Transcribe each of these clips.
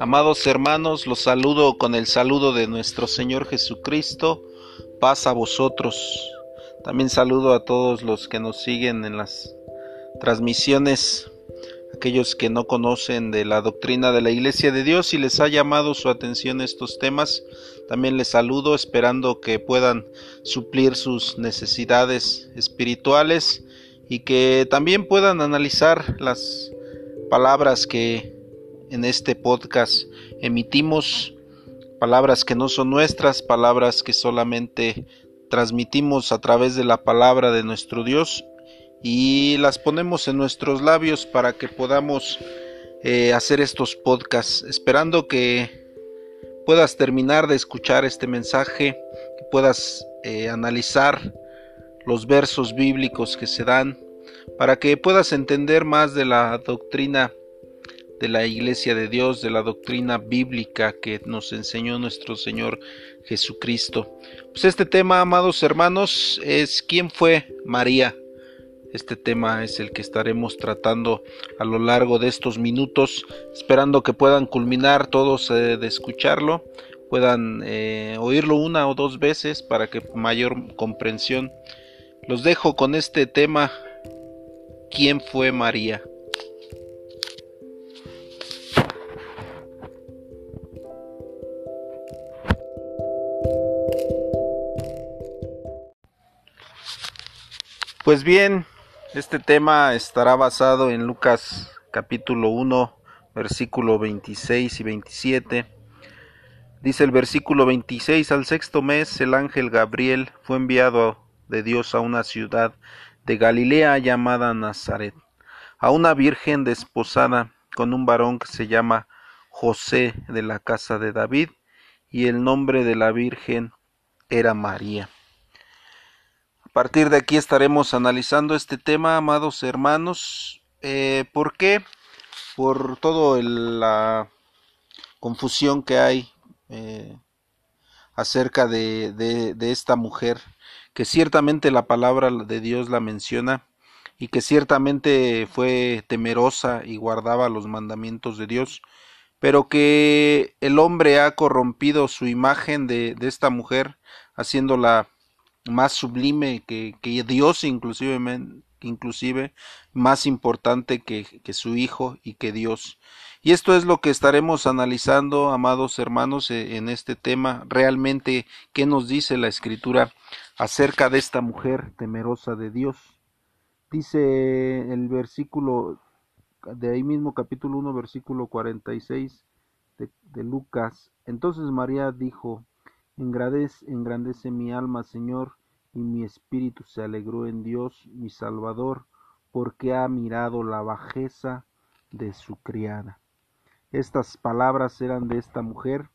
Amados hermanos, los saludo con el saludo de nuestro Señor Jesucristo. Paz a vosotros. También saludo a todos los que nos siguen en las transmisiones, aquellos que no conocen de la doctrina de la Iglesia de Dios y les ha llamado su atención estos temas. También les saludo esperando que puedan suplir sus necesidades espirituales y que también puedan analizar las palabras que en este podcast. Emitimos palabras que no son nuestras, palabras que solamente transmitimos a través de la palabra de nuestro Dios y las ponemos en nuestros labios para que podamos eh, hacer estos podcasts, esperando que puedas terminar de escuchar este mensaje, que puedas eh, analizar los versos bíblicos que se dan, para que puedas entender más de la doctrina de la Iglesia de Dios, de la doctrina bíblica que nos enseñó nuestro Señor Jesucristo. Pues este tema, amados hermanos, es ¿quién fue María? Este tema es el que estaremos tratando a lo largo de estos minutos, esperando que puedan culminar todos eh, de escucharlo, puedan eh, oírlo una o dos veces para que mayor comprensión. Los dejo con este tema, ¿quién fue María? Pues bien, este tema estará basado en Lucas capítulo 1, versículo 26 y 27. Dice el versículo 26, al sexto mes el ángel Gabriel fue enviado de Dios a una ciudad de Galilea llamada Nazaret, a una virgen desposada con un varón que se llama José de la casa de David, y el nombre de la virgen era María. A partir de aquí estaremos analizando este tema, amados hermanos. Eh, ¿Por qué? Por toda la confusión que hay eh, acerca de, de, esta mujer, que ciertamente la palabra de Dios la menciona y que ciertamente fue temerosa y guardaba los mandamientos de Dios, pero que el hombre ha corrompido su imagen de, de esta mujer, haciéndola más sublime que, que Dios inclusive, inclusive más importante que, que, su Hijo y que Dios. Y esto es lo que estaremos analizando, amados hermanos, e, en este tema. Realmente, ¿qué nos dice la Escritura acerca de esta mujer temerosa de Dios? Dice el versículo de ahí mismo capítulo 1 versículo 46 de, de Lucas. Entonces María dijo, Engrandece, mi alma, Señor, y mi espíritu se alegró en Dios, mi Salvador, porque ha mirado la bajeza de su criada. Estas palabras eran de esta mujer,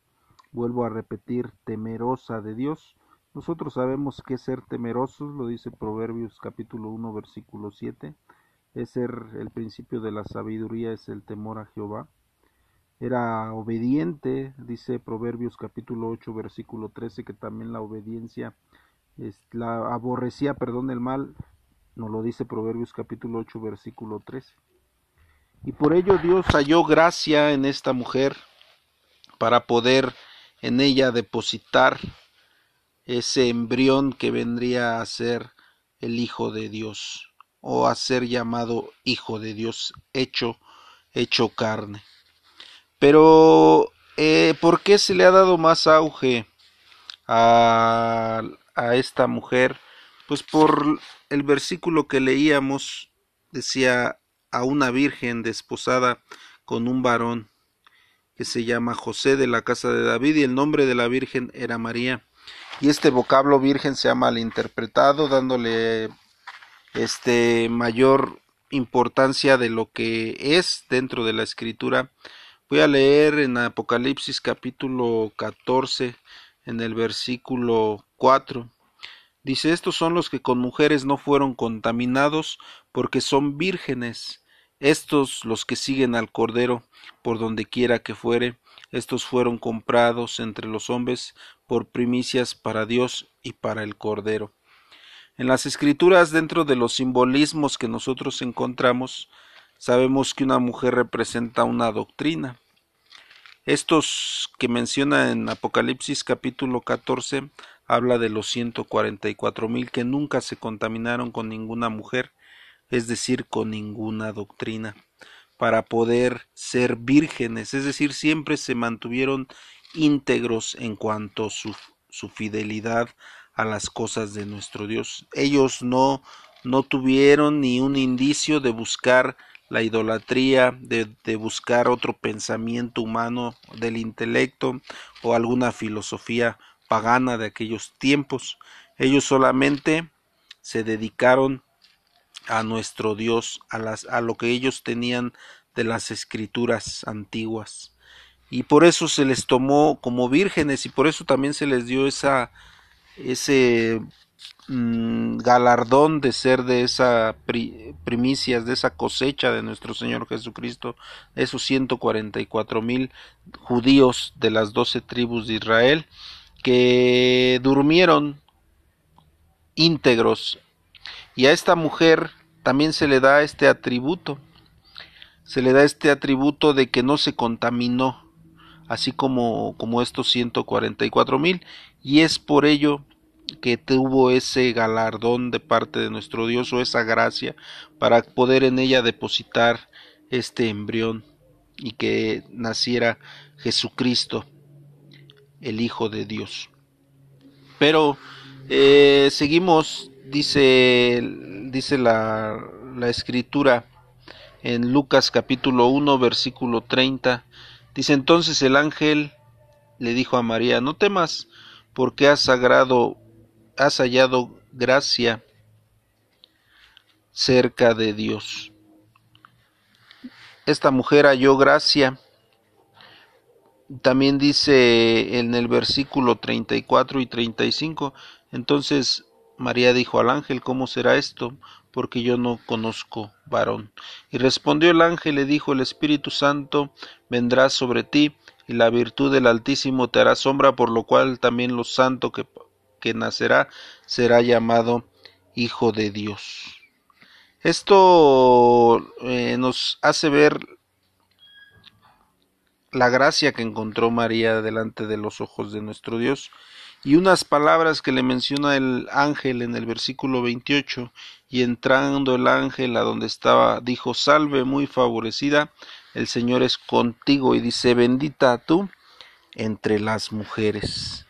vuelvo a repetir, temerosa de Dios. Nosotros sabemos que ser temerosos, lo dice Proverbios capítulo 1 versículo 7, es ser el principio de la sabiduría, es el temor a Jehová era obediente, dice Proverbios capítulo 8 versículo 13 que también la obediencia la aborrecía, perdón, el mal, nos lo dice Proverbios capítulo 8 versículo 13. Y por ello Dios halló gracia en esta mujer para poder en ella depositar ese embrión que vendría a ser el Hijo de Dios o a ser llamado Hijo de Dios, hecho, hecho carne. Pero, eh, ¿por qué se le ha dado más auge a, a esta mujer? Pues por el versículo que leíamos, decía a una virgen desposada con un varón que se llama José de la casa de David y el nombre de la virgen era María. Y este vocablo virgen se ha malinterpretado, dándole este mayor importancia de lo que es dentro de la escritura Voy a leer en Apocalipsis capítulo 14, en el versículo 4. Dice, estos son los que con mujeres no fueron contaminados, porque son vírgenes. Estos los que siguen al Cordero, por donde quiera que fuere, estos fueron comprados entre los hombres por primicias para Dios y para el Cordero. En las escrituras, dentro de los simbolismos que nosotros encontramos, Sabemos que una mujer representa una doctrina. Estos que menciona en Apocalipsis capítulo 14 habla de los 144 mil que nunca se contaminaron con ninguna mujer, es decir, con ninguna doctrina, para poder ser vírgenes, es decir, siempre se mantuvieron íntegros en cuanto a su, su fidelidad a las cosas de nuestro Dios. Ellos no, no tuvieron ni un indicio de buscar la idolatría, de, de, buscar otro pensamiento humano del intelecto o alguna filosofía pagana de aquellos tiempos. Ellos solamente se dedicaron a nuestro Dios, a, las, a lo que ellos tenían de las escrituras antiguas. Y por eso se les tomó como vírgenes y por eso también se les dio esa, ese mmm, galardón de ser de esa pri, primicias, de esa cosecha de nuestro Señor Jesucristo, esos 144 mil judíos de las doce tribus de Israel que durmieron íntegros. Y a esta mujer también se le da este atributo se le da este atributo de que no se contaminó así como como estos 144 mil y es por ello que tuvo ese galardón de parte de nuestro Dios o esa gracia para poder en ella depositar este embrión y que naciera Jesucristo el Hijo de Dios. Pero eh, seguimos, dice, dice la, la escritura en Lucas capítulo 1 versículo 30, dice entonces el ángel le dijo a María, no temas, porque has sagrado, has hallado gracia cerca de Dios. Esta mujer halló gracia también dice en el versículo 34 y 35, entonces María dijo al ángel, ¿cómo será esto? Porque yo no conozco varón. Y respondió el ángel, le dijo, el Espíritu Santo vendrá sobre ti, y la virtud del Altísimo te hará sombra, por lo cual también lo santo que, nacerá será llamado Hijo de Dios. Esto eh, nos hace ver la gracia que encontró María delante de los ojos de nuestro Dios y unas palabras que le menciona el ángel en el versículo 28 y entrando el ángel a donde estaba dijo salve muy favorecida el Señor es contigo y dice bendita tú entre las mujeres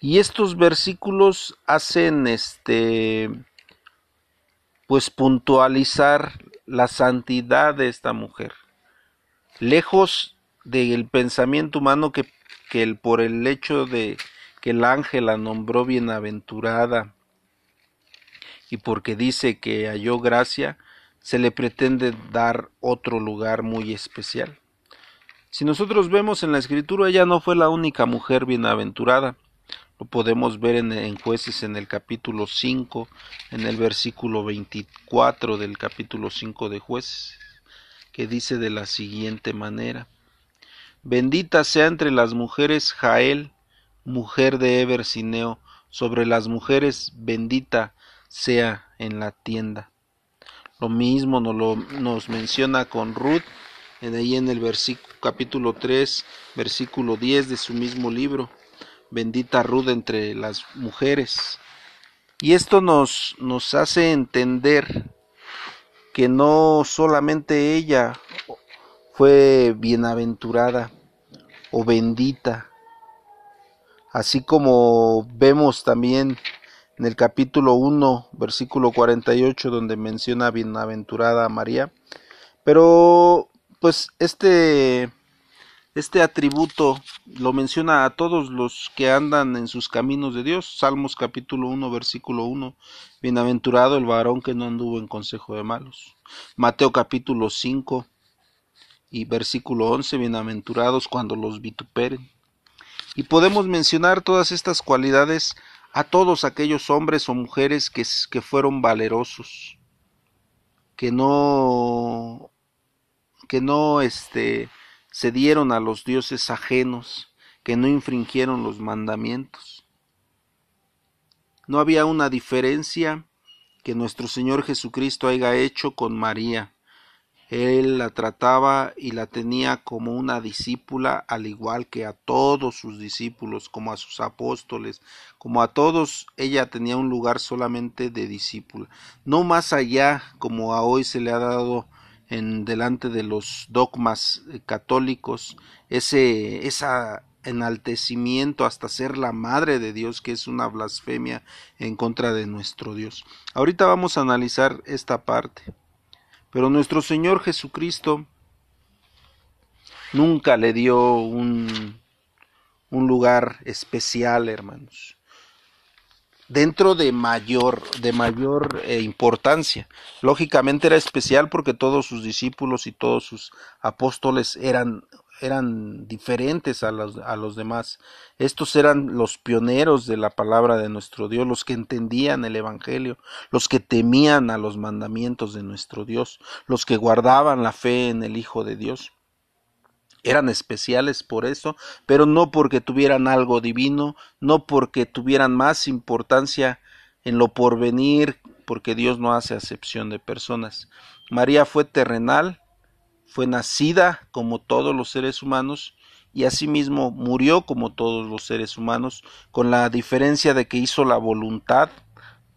y estos versículos hacen este pues puntualizar la santidad de esta mujer lejos del pensamiento humano que, que el, por el hecho de que el ángel la nombró bienaventurada y porque dice que halló gracia, se le pretende dar otro lugar muy especial. Si nosotros vemos en la escritura, ella no fue la única mujer bienaventurada. Lo podemos ver en, jueces en el capítulo 5, en el versículo 24 del capítulo 5 de jueces, que dice de la siguiente manera. Bendita sea entre las mujeres Jael, mujer de Ebersineo, sobre las mujeres bendita sea en la tienda. Lo mismo nos, lo, nos menciona con Ruth, en ahí en el capítulo 3, versículo 10 de su mismo libro. Bendita Ruth entre las mujeres. Y esto nos, nos hace entender que no solamente ella fue bienaventurada o bendita. Así como vemos también en el capítulo 1, versículo 48, donde menciona bienaventurada a María. Pero pues este este atributo lo menciona a todos los que andan en sus caminos de Dios. Salmos capítulo 1, versículo 1. Bienaventurado el varón que no anduvo en consejo de malos. Mateo capítulo 5, y versículo 11, bienaventurados cuando los vituperen. Y podemos mencionar todas estas cualidades a todos aquellos hombres o mujeres que, que fueron valerosos, que no, que no este, cedieron a los dioses ajenos, que no infringieron los mandamientos. No había una diferencia que nuestro Señor Jesucristo haya hecho con María. Él la trataba y la tenía como una discípula, al igual que a todos sus discípulos, como a sus apóstoles, como a todos, ella tenía un lugar solamente de discípula, no más allá, como a hoy se le ha dado en delante de los dogmas eh, católicos, ese esa enaltecimiento hasta ser la madre de Dios, que es una blasfemia en contra de nuestro Dios. Ahorita vamos a analizar esta parte. Pero nuestro Señor Jesucristo nunca le dio un, un lugar especial, hermanos. Dentro de mayor, de mayor eh, importancia. Lógicamente era especial porque todos sus discípulos y todos sus apóstoles eran eran diferentes a los, a los demás. Estos eran los pioneros de la palabra de nuestro Dios, los que entendían el Evangelio, los que temían a los mandamientos de nuestro Dios, los que guardaban la fe en el Hijo de Dios. Eran especiales por eso, pero no porque tuvieran algo divino, no porque tuvieran más importancia en lo porvenir, porque Dios no hace acepción de personas. María fue terrenal, fue nacida como todos los seres humanos y asimismo murió como todos los seres humanos, con la diferencia de que hizo la voluntad,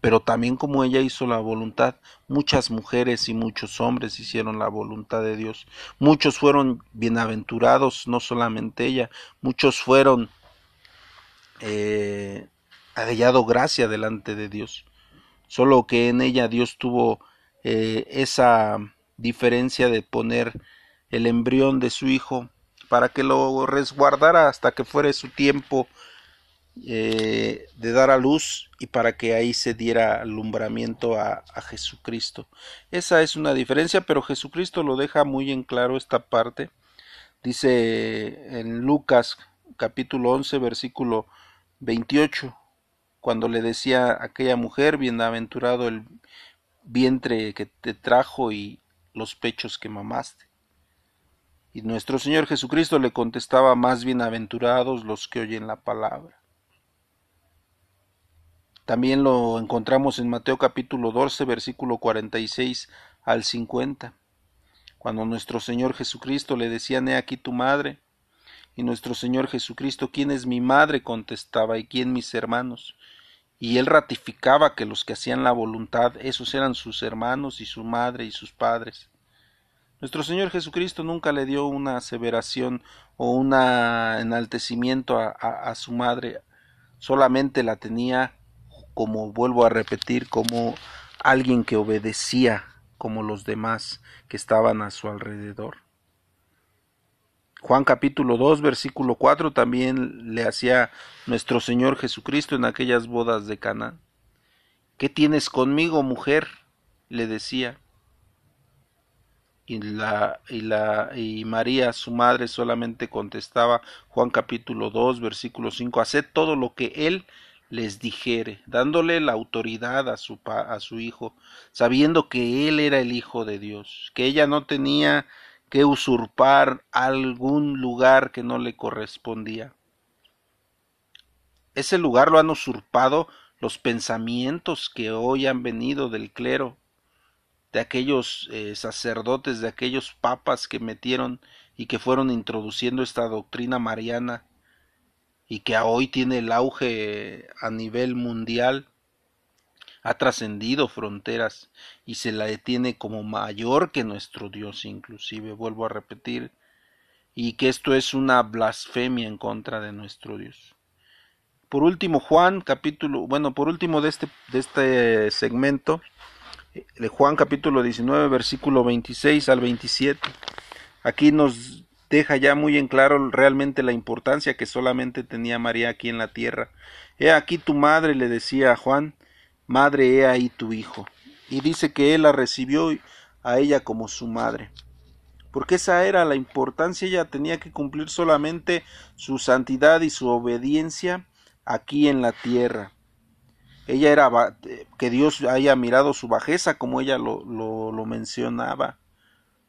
pero también como ella hizo la voluntad, muchas mujeres y muchos hombres hicieron la voluntad de Dios. Muchos fueron bienaventurados, no solamente ella, muchos fueron eh, hallado gracia delante de Dios. Solo que en ella Dios tuvo eh, esa diferencia de poner el embrión de su hijo para que lo resguardara hasta que fuere su tiempo eh, de dar a luz y para que ahí se diera alumbramiento a, a, Jesucristo. Esa es una diferencia, pero Jesucristo lo deja muy en claro esta parte. Dice en Lucas capítulo 11 versículo 28, cuando le decía a aquella mujer, bienaventurado el vientre que te trajo y los pechos que mamaste. Y nuestro Señor Jesucristo le contestaba, más bienaventurados los que oyen la palabra. También lo encontramos en Mateo capítulo 12, versículo 46 al 50, cuando nuestro Señor Jesucristo le decía, he aquí tu madre. Y nuestro Señor Jesucristo, ¿quién es mi madre? contestaba, y quién mis hermanos. Y él ratificaba que los que hacían la voluntad, esos eran sus hermanos y su madre y sus padres. Nuestro Señor Jesucristo nunca le dio una aseveración o un enaltecimiento a, a, su madre, solamente la tenía, como vuelvo a repetir, como alguien que obedecía como los demás que estaban a su alrededor. Juan capítulo 2 versículo 4 también le hacía nuestro Señor Jesucristo en aquellas bodas de Cana. ¿Qué tienes conmigo, mujer? le decía. Y la, y la y María, su madre, solamente contestaba Juan capítulo 2 versículo 5, haced todo lo que él les dijere, dándole la autoridad a su, hijo, sabiendo que él era el hijo de Dios, que ella no tenía que usurpar algún lugar que no le correspondía. Ese lugar lo han usurpado los pensamientos que hoy han venido del clero, de aquellos eh, sacerdotes, de aquellos papas que metieron y que fueron introduciendo esta doctrina mariana y que hoy tiene el auge a nivel mundial ha trascendido fronteras y se la detiene como mayor que nuestro Dios inclusive, vuelvo a repetir, y que esto es una blasfemia en contra de nuestro Dios. Por último, Juan capítulo, bueno, por último de este, de este segmento, de Juan capítulo 19, versículo 26 al 27. Aquí nos deja ya muy en claro realmente la importancia que solamente tenía María aquí en la tierra. He aquí tu madre, le decía a Juan, Madre, he ahí tu hijo. Y dice que él la recibió a ella como su madre. Porque esa era la importancia, ella tenía que cumplir solamente su santidad y su obediencia aquí en la tierra. Ella era que Dios haya mirado su bajeza como ella lo, lo, lo mencionaba.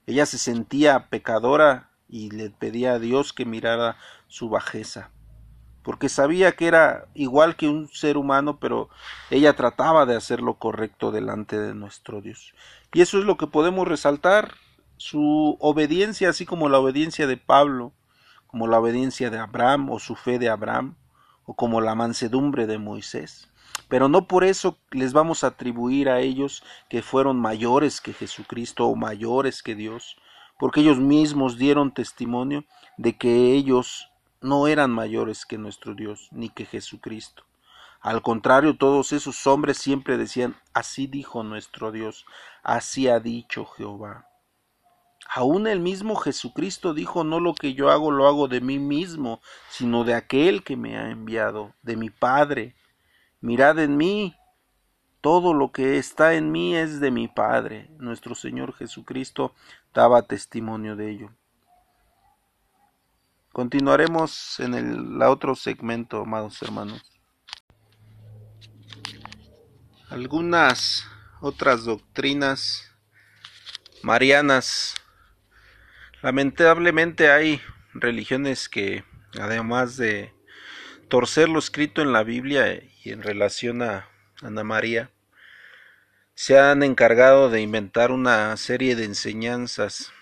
Ella se sentía pecadora y le pedía a Dios que mirara su bajeza porque sabía que era igual que un ser humano, pero ella trataba de hacer lo correcto delante de nuestro Dios. Y eso es lo que podemos resaltar su obediencia, así como la obediencia de Pablo, como la obediencia de Abraham o su fe de Abraham, o como la mansedumbre de Moisés. Pero no por eso les vamos a atribuir a ellos que fueron mayores que Jesucristo o mayores que Dios, porque ellos mismos dieron testimonio de que ellos no eran mayores que nuestro Dios ni que Jesucristo. Al contrario, todos esos hombres siempre decían, así dijo nuestro Dios, así ha dicho Jehová. Aún el mismo Jesucristo dijo, no lo que yo hago lo hago de mí mismo, sino de aquel que me ha enviado, de mi Padre. Mirad en mí, todo lo que está en mí es de mi Padre. Nuestro Señor Jesucristo daba testimonio de ello. Continuaremos en el otro segmento, amados hermanos. Algunas otras doctrinas marianas. Lamentablemente hay religiones que, además de torcer lo escrito en la Biblia y en relación a Ana María, se han encargado de inventar una serie de enseñanzas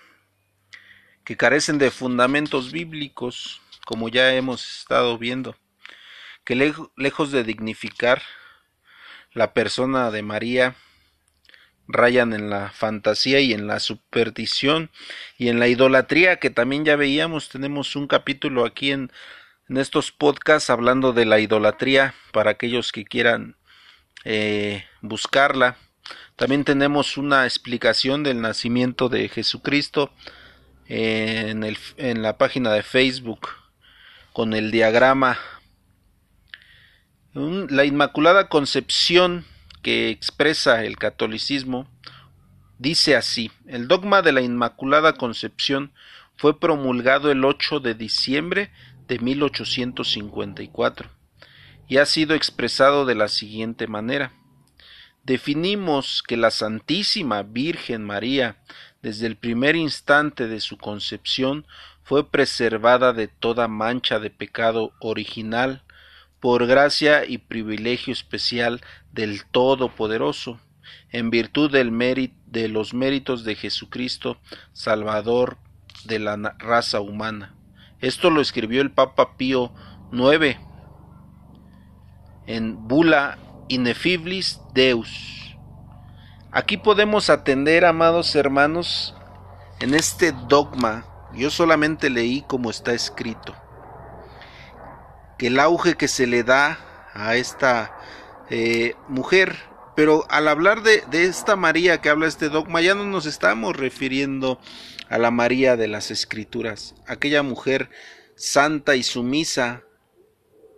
que carecen de fundamentos bíblicos, como ya hemos estado viendo, que lejos de dignificar la persona de María, rayan en la fantasía y en la superstición y en la idolatría que también ya veíamos. Tenemos un capítulo aquí en, estos podcasts hablando de la idolatría para aquellos que quieran eh, buscarla. También tenemos una explicación del nacimiento de Jesucristo en, el, en la página de Facebook con el diagrama. La Inmaculada Concepción que expresa el catolicismo dice así, el dogma de la Inmaculada Concepción fue promulgado el 8 de diciembre de 1854 y ha sido expresado de la siguiente manera. Definimos que la Santísima Virgen María desde el primer instante de su concepción fue preservada de toda mancha de pecado original por gracia y privilegio especial del Todopoderoso, en virtud del mérito de los méritos de Jesucristo, Salvador de la raza humana. Esto lo escribió el Papa Pío IX en Bula Inefiblis Deus. Aquí podemos atender, amados hermanos, en este dogma, yo solamente leí como está escrito, que el auge que se le da a esta eh, mujer, pero al hablar de, de esta María que habla este dogma, ya no nos estamos refiriendo a la María de las Escrituras, aquella mujer santa y sumisa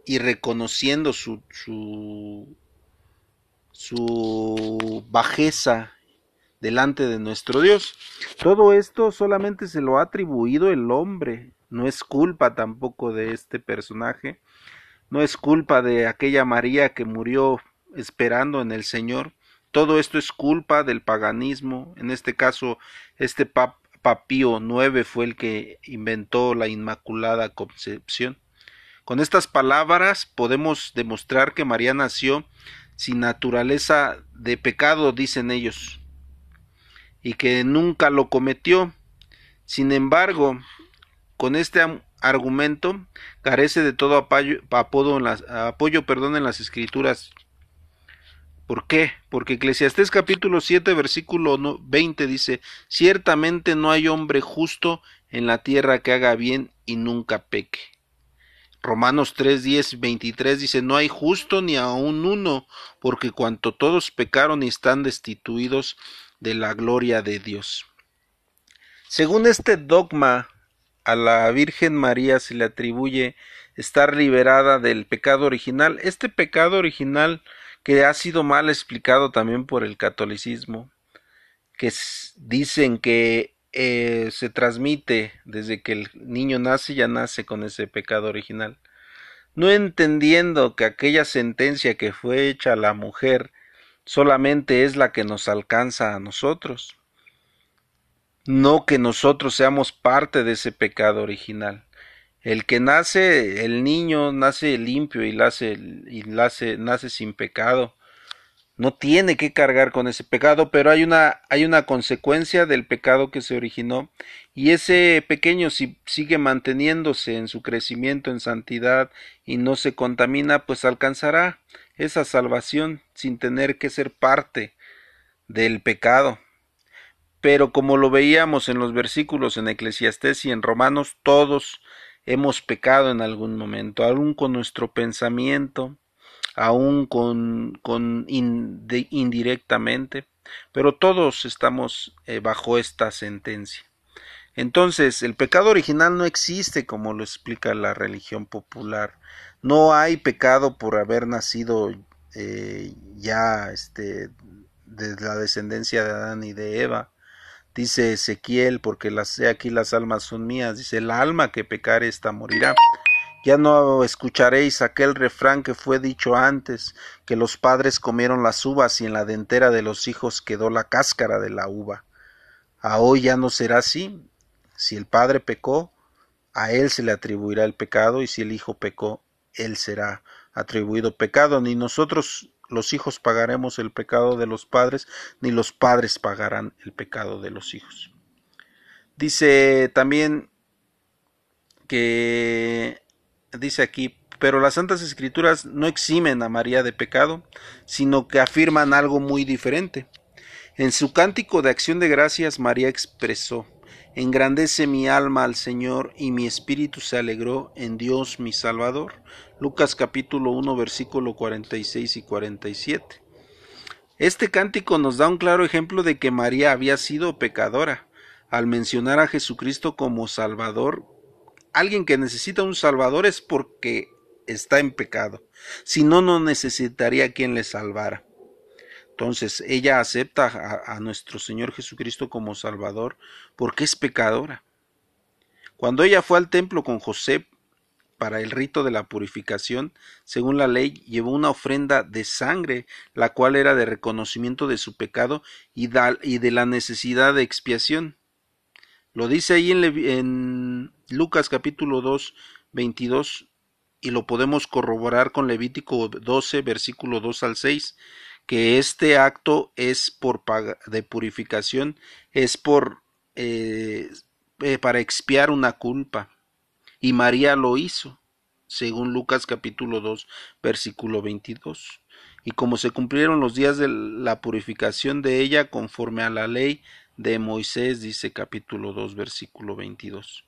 y reconociendo su, su su bajeza delante de nuestro Dios. Todo esto solamente se lo ha atribuido el hombre, no es culpa tampoco de este personaje, no es culpa de aquella María que murió esperando en el Señor, todo esto es culpa del paganismo, en este caso este papío IX fue el que inventó la Inmaculada Concepción. Con estas palabras podemos demostrar que María nació sin naturaleza de pecado, dicen ellos, y que nunca lo cometió. Sin embargo, con este argumento carece de todo apoyo, en las, apoyo perdón, en las escrituras. ¿Por qué? Porque Eclesiastés capítulo 7 versículo 20 dice, ciertamente no hay hombre justo en la tierra que haga bien y nunca peque. Romanos 3, 10, 23 dice, no hay justo ni aun uno, porque cuanto todos pecaron y están destituidos de la gloria de Dios. Según este dogma, a la Virgen María se le atribuye estar liberada del pecado original. Este pecado original que ha sido mal explicado también por el catolicismo, que dicen que eh, se transmite desde que el niño nace, ya nace con ese pecado original. No entendiendo que aquella sentencia que fue hecha a la mujer solamente es la que nos alcanza a nosotros, no que nosotros seamos parte de ese pecado original. El que nace, el niño nace limpio y y nace, nace sin pecado, no tiene que cargar con ese pecado, pero hay una, hay una consecuencia del pecado que se originó y ese pequeño si sigue manteniéndose en su crecimiento en santidad y no se contamina, pues alcanzará esa salvación sin tener que ser parte del pecado. Pero como lo veíamos en los versículos en Eclesiastés y en Romanos, todos hemos pecado en algún momento, aún con nuestro pensamiento, aún con, con indirectamente, pero todos estamos eh, bajo esta sentencia. Entonces, el pecado original no existe como lo explica la religión popular. No hay pecado por haber nacido eh, ya este, de la descendencia de Adán y de Eva. Dice Ezequiel, porque las, aquí las almas son mías, dice, el alma que pecare esta morirá. Ya no escucharéis aquel refrán que fue dicho antes, que los padres comieron las uvas y en la dentera de los hijos quedó la cáscara de la uva. A hoy ya no será así. Si el padre pecó, a él se le atribuirá el pecado, y si el hijo pecó, él será atribuido pecado. Ni nosotros los hijos pagaremos el pecado de los padres, ni los padres pagarán el pecado de los hijos. Dice también que dice aquí, pero las Santas Escrituras no eximen a María de pecado, sino que afirman algo muy diferente. En su cántico de acción de gracias, María expresó, Engrandece mi alma al Señor y mi espíritu se alegró en Dios mi Salvador. Lucas capítulo 1 versículo 46 y 47. Este cántico nos da un claro ejemplo de que María había sido pecadora. Al mencionar a Jesucristo como Salvador, alguien que necesita un Salvador es porque está en pecado. Si no, no necesitaría quien le salvara. Entonces ella acepta a, nuestro Señor Jesucristo como Salvador porque es pecadora. Cuando ella fue al templo con José para el rito de la purificación, según la ley, llevó una ofrenda de sangre, la cual era de reconocimiento de su pecado y, de la necesidad de expiación. Lo dice ahí en Lucas capítulo 2, 22, y lo podemos corroborar con Levítico 12, versículo 2 al 6, que este acto es por de purificación, es por eh, eh, para expiar una culpa. Y María lo hizo, según Lucas capítulo 2, versículo 22. Y como se cumplieron los días de la purificación de ella conforme a la ley, de Moisés, dice capítulo 2, versículo 22.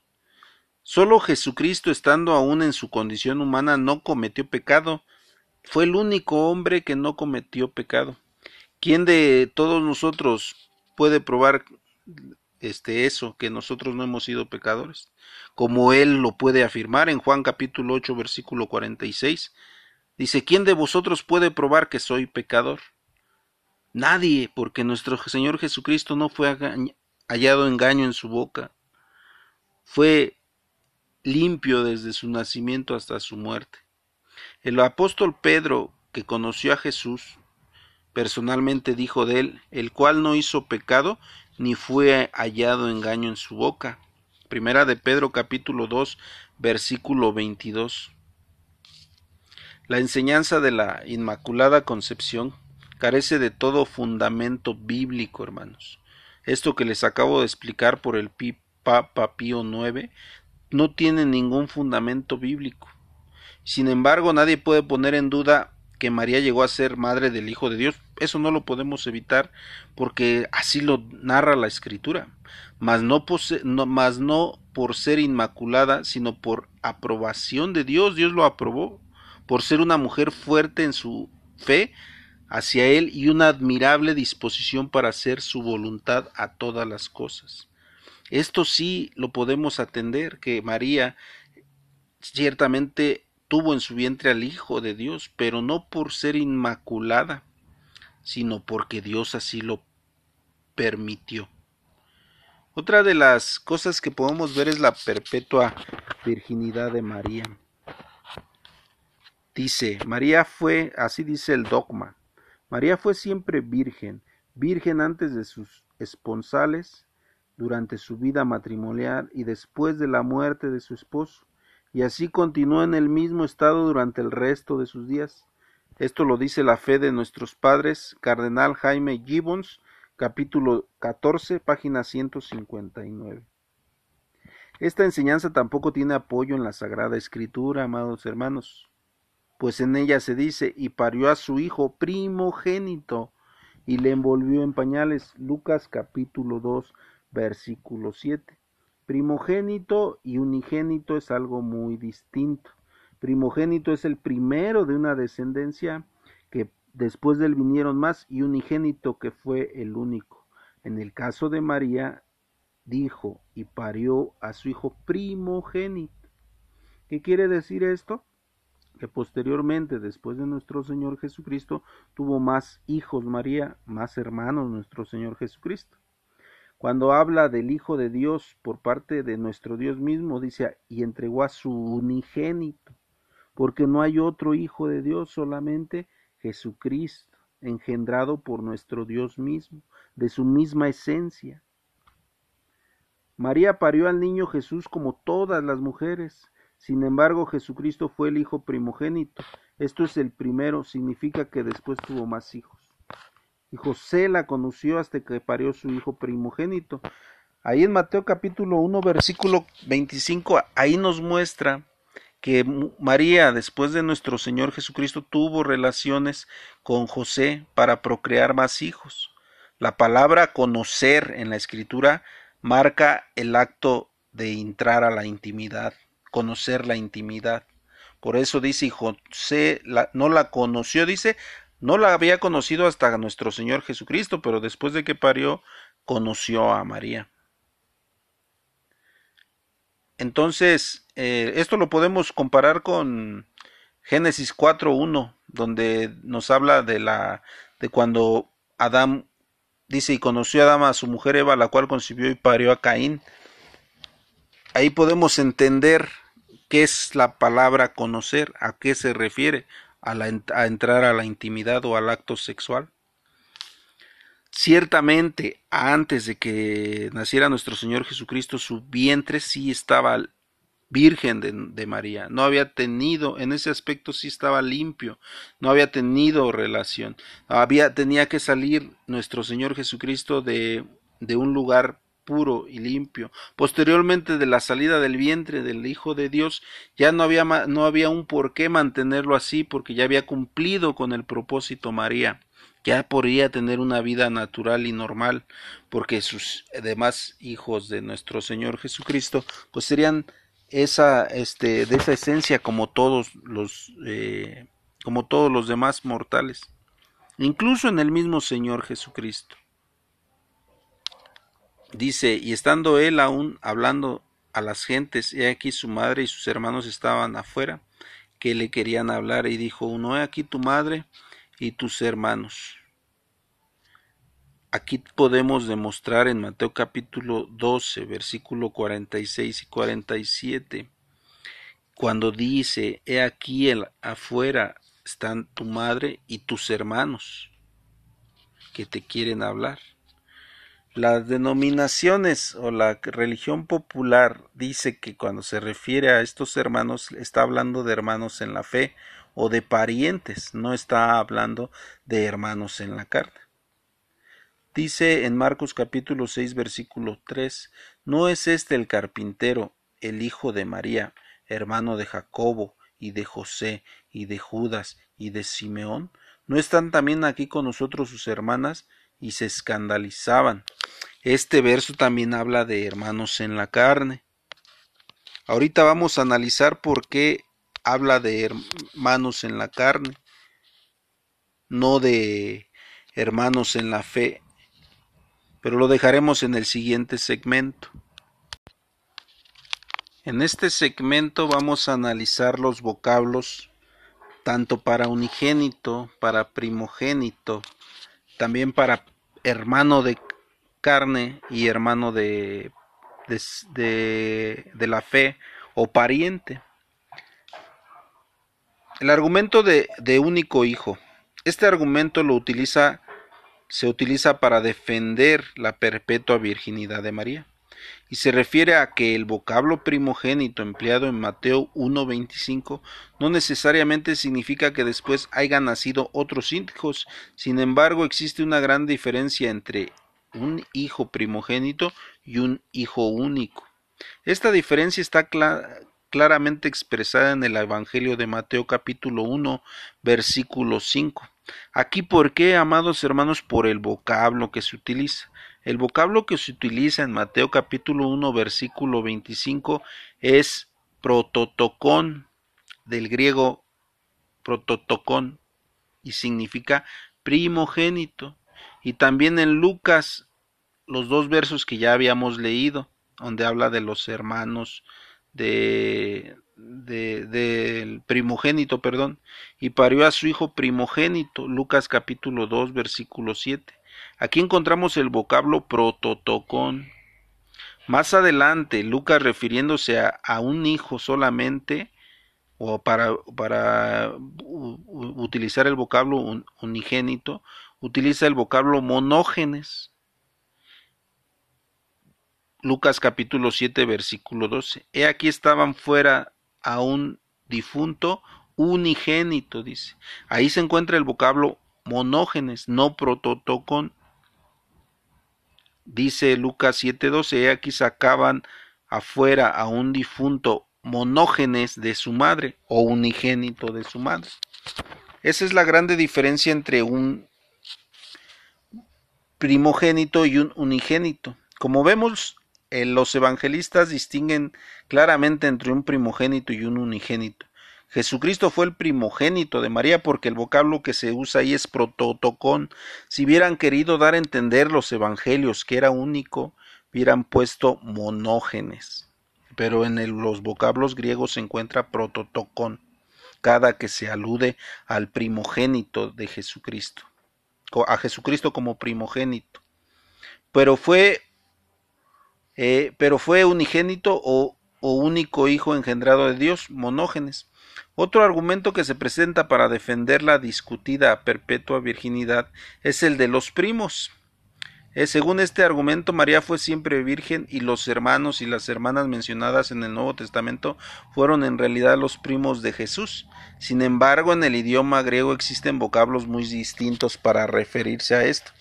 Solo Jesucristo, estando aún en su condición humana, no cometió pecado. Fue el único hombre que no cometió pecado. ¿Quién de todos nosotros puede probar este eso que nosotros no hemos sido pecadores? Como él lo puede afirmar en Juan capítulo 8 versículo 46. Dice, ¿quién de vosotros puede probar que soy pecador? Nadie, porque nuestro Señor Jesucristo no fue hallado engaño en su boca. Fue limpio desde su nacimiento hasta su muerte. El apóstol Pedro, que conoció a Jesús, personalmente dijo de él, el cual no hizo pecado, ni fue hallado engaño en su boca. Primera de Pedro capítulo 2, versículo 22. La enseñanza de la Inmaculada Concepción carece de todo fundamento bíblico, hermanos. Esto que les acabo de explicar por el Papa Pío IX no tiene ningún fundamento bíblico. Sin embargo, nadie puede poner en duda que María llegó a ser madre del Hijo de Dios. Eso no lo podemos evitar porque así lo narra la Escritura. Mas no, por ser inmaculada, sino por aprobación de Dios. Dios lo aprobó por ser una mujer fuerte en su fe hacia Él y una admirable disposición para hacer su voluntad a todas las cosas. Esto sí lo podemos atender, que María ciertamente tuvo en su vientre al Hijo de Dios, pero no por ser inmaculada, sino porque Dios así lo permitió. Otra de las cosas que podemos ver es la perpetua virginidad de María. Dice, María fue, así dice el dogma, María fue siempre virgen, virgen antes de sus esponsales, durante su vida matrimonial y después de la muerte de su esposo, y así continuó en el mismo estado durante el resto de sus días. Esto lo dice la fe de nuestros padres, Cardenal Jaime Gibbons, capítulo 14, página 159. Esta enseñanza tampoco tiene apoyo en la Sagrada Escritura, amados hermanos, pues en ella se dice, y parió a su hijo primogénito, y le envolvió en pañales. Lucas capítulo 2, versículo 7. Primogénito y unigénito es algo muy distinto. Primogénito es el primero de una descendencia que después de él vinieron más y unigénito que fue el único. En el caso de María, dijo y parió a su hijo primogénito. ¿Qué quiere decir esto? Que posteriormente, después de nuestro Señor Jesucristo, tuvo más hijos María, más hermanos nuestro Señor Jesucristo. Cuando habla del Hijo de Dios por parte de nuestro Dios mismo, dice, y entregó a su unigénito, porque no hay otro Hijo de Dios, solamente Jesucristo, engendrado por nuestro Dios mismo, de su misma esencia. María parió al niño Jesús como todas las mujeres, sin embargo Jesucristo fue el Hijo primogénito. Esto es el primero, significa que después tuvo más hijos y José la conoció hasta que parió su hijo primogénito. Ahí en Mateo capítulo 1 versículo 25, ahí nos muestra que María, después de nuestro Señor Jesucristo, tuvo relaciones con José para procrear más hijos. La palabra conocer en la escritura marca el acto de entrar a la intimidad, conocer la intimidad. Por eso dice, José no la conoció, dice, no la había conocido hasta nuestro Señor Jesucristo, pero después de que parió, conoció a María. Entonces, eh, esto lo podemos comparar con Génesis 4.1, donde nos habla de la de cuando Adán dice y conoció a Adán a su mujer Eva, la cual concibió y parió a Caín. Ahí podemos entender qué es la palabra conocer, a qué se refiere a, entrar a la intimidad o al acto sexual. Ciertamente, antes de que naciera nuestro Señor Jesucristo, su vientre sí estaba virgen de, de, María, no había tenido, en ese aspecto sí estaba limpio, no había tenido relación, había, tenía que salir nuestro Señor Jesucristo de, de un lugar puro y limpio. Posteriormente de la salida del vientre del Hijo de Dios, ya no había, no había un por qué mantenerlo así, porque ya había cumplido con el propósito María. Ya podría tener una vida natural y normal, porque sus demás hijos de nuestro Señor Jesucristo, pues serían esa, este, de esa esencia como todos los, eh, como todos los demás mortales, incluso en el mismo Señor Jesucristo. Dice, y estando él aún hablando a las gentes, he aquí su madre y sus hermanos estaban afuera, que le querían hablar, y dijo uno, he aquí tu madre y tus hermanos. Aquí podemos demostrar en Mateo capítulo 12, versículo 46 y 47, cuando dice, he aquí el, afuera están tu madre y tus hermanos que te quieren hablar. Las denominaciones o la religión popular dice que cuando se refiere a estos hermanos está hablando de hermanos en la fe o de parientes, no está hablando de hermanos en la carne. Dice en Marcos capítulo 6 versículo 3, ¿no es este el carpintero, el hijo de María, hermano de Jacobo y de José y de Judas y de Simeón? ¿No están también aquí con nosotros sus hermanas? Y se escandalizaban. Este verso también habla de hermanos en la carne. Ahorita vamos a analizar por qué habla de hermanos en la carne, no de hermanos en la fe, pero lo dejaremos en el siguiente segmento. En este segmento vamos a analizar los vocablos tanto para unigénito, para primogénito, también para hermano de carne y hermano de, de, la fe o pariente. El argumento de, de, único hijo. Este argumento lo utiliza, se utiliza para defender la perpetua virginidad de María. Y se refiere a que el vocablo primogénito empleado en Mateo 1.25 no necesariamente significa que después hayan nacido otros hijos, sin embargo existe una gran diferencia entre un hijo primogénito y un hijo único. Esta diferencia está claramente expresada en el Evangelio de Mateo capítulo 1 versículo 5. Aquí, ¿por qué, amados hermanos? Por el vocablo que se utiliza. El vocablo que se utiliza en Mateo capítulo 1 versículo 25 es prototocón, del griego prototocón, y significa primogénito. Y también en Lucas, los dos versos que ya habíamos leído, donde habla de los hermanos de, del primogénito, perdón, y parió a su hijo primogénito, Lucas capítulo 2, versículo 7. Aquí encontramos el vocablo prototocón. Más adelante, Lucas refiriéndose a, un hijo solamente, o para, para utilizar el vocablo unigénito, utiliza el vocablo monógenes. Lucas capítulo 7 versículo 12. He aquí estaban fuera a un difunto unigénito, dice. Ahí se encuentra el vocablo monógenes, no prototocón. Dice Lucas 7:12, aquí sacaban afuera a un difunto monógenes de su madre o unigénito de su madre. Esa es la grande diferencia entre un primogénito y un unigénito. Como vemos, eh, los evangelistas distinguen claramente entre un primogénito y un unigénito. Jesucristo fue el primogénito de María porque el vocablo que se usa ahí es prototocón. Si hubieran querido dar a entender los evangelios que era único, hubieran puesto monógenes. Pero en los vocablos griegos se encuentra prototocón, cada que se alude al primogénito de Jesucristo, a Jesucristo como primogénito. Pero fue, eh, pero fue unigénito o, o único hijo engendrado de Dios, monógenes. Otro argumento que se presenta para defender la discutida perpetua virginidad es el de los primos. Eh, según este argumento, María fue siempre virgen y los hermanos y las hermanas mencionadas en el Nuevo Testamento fueron en realidad los primos de Jesús. Sin embargo, en el idioma griego existen vocablos muy distintos para referirse a esto.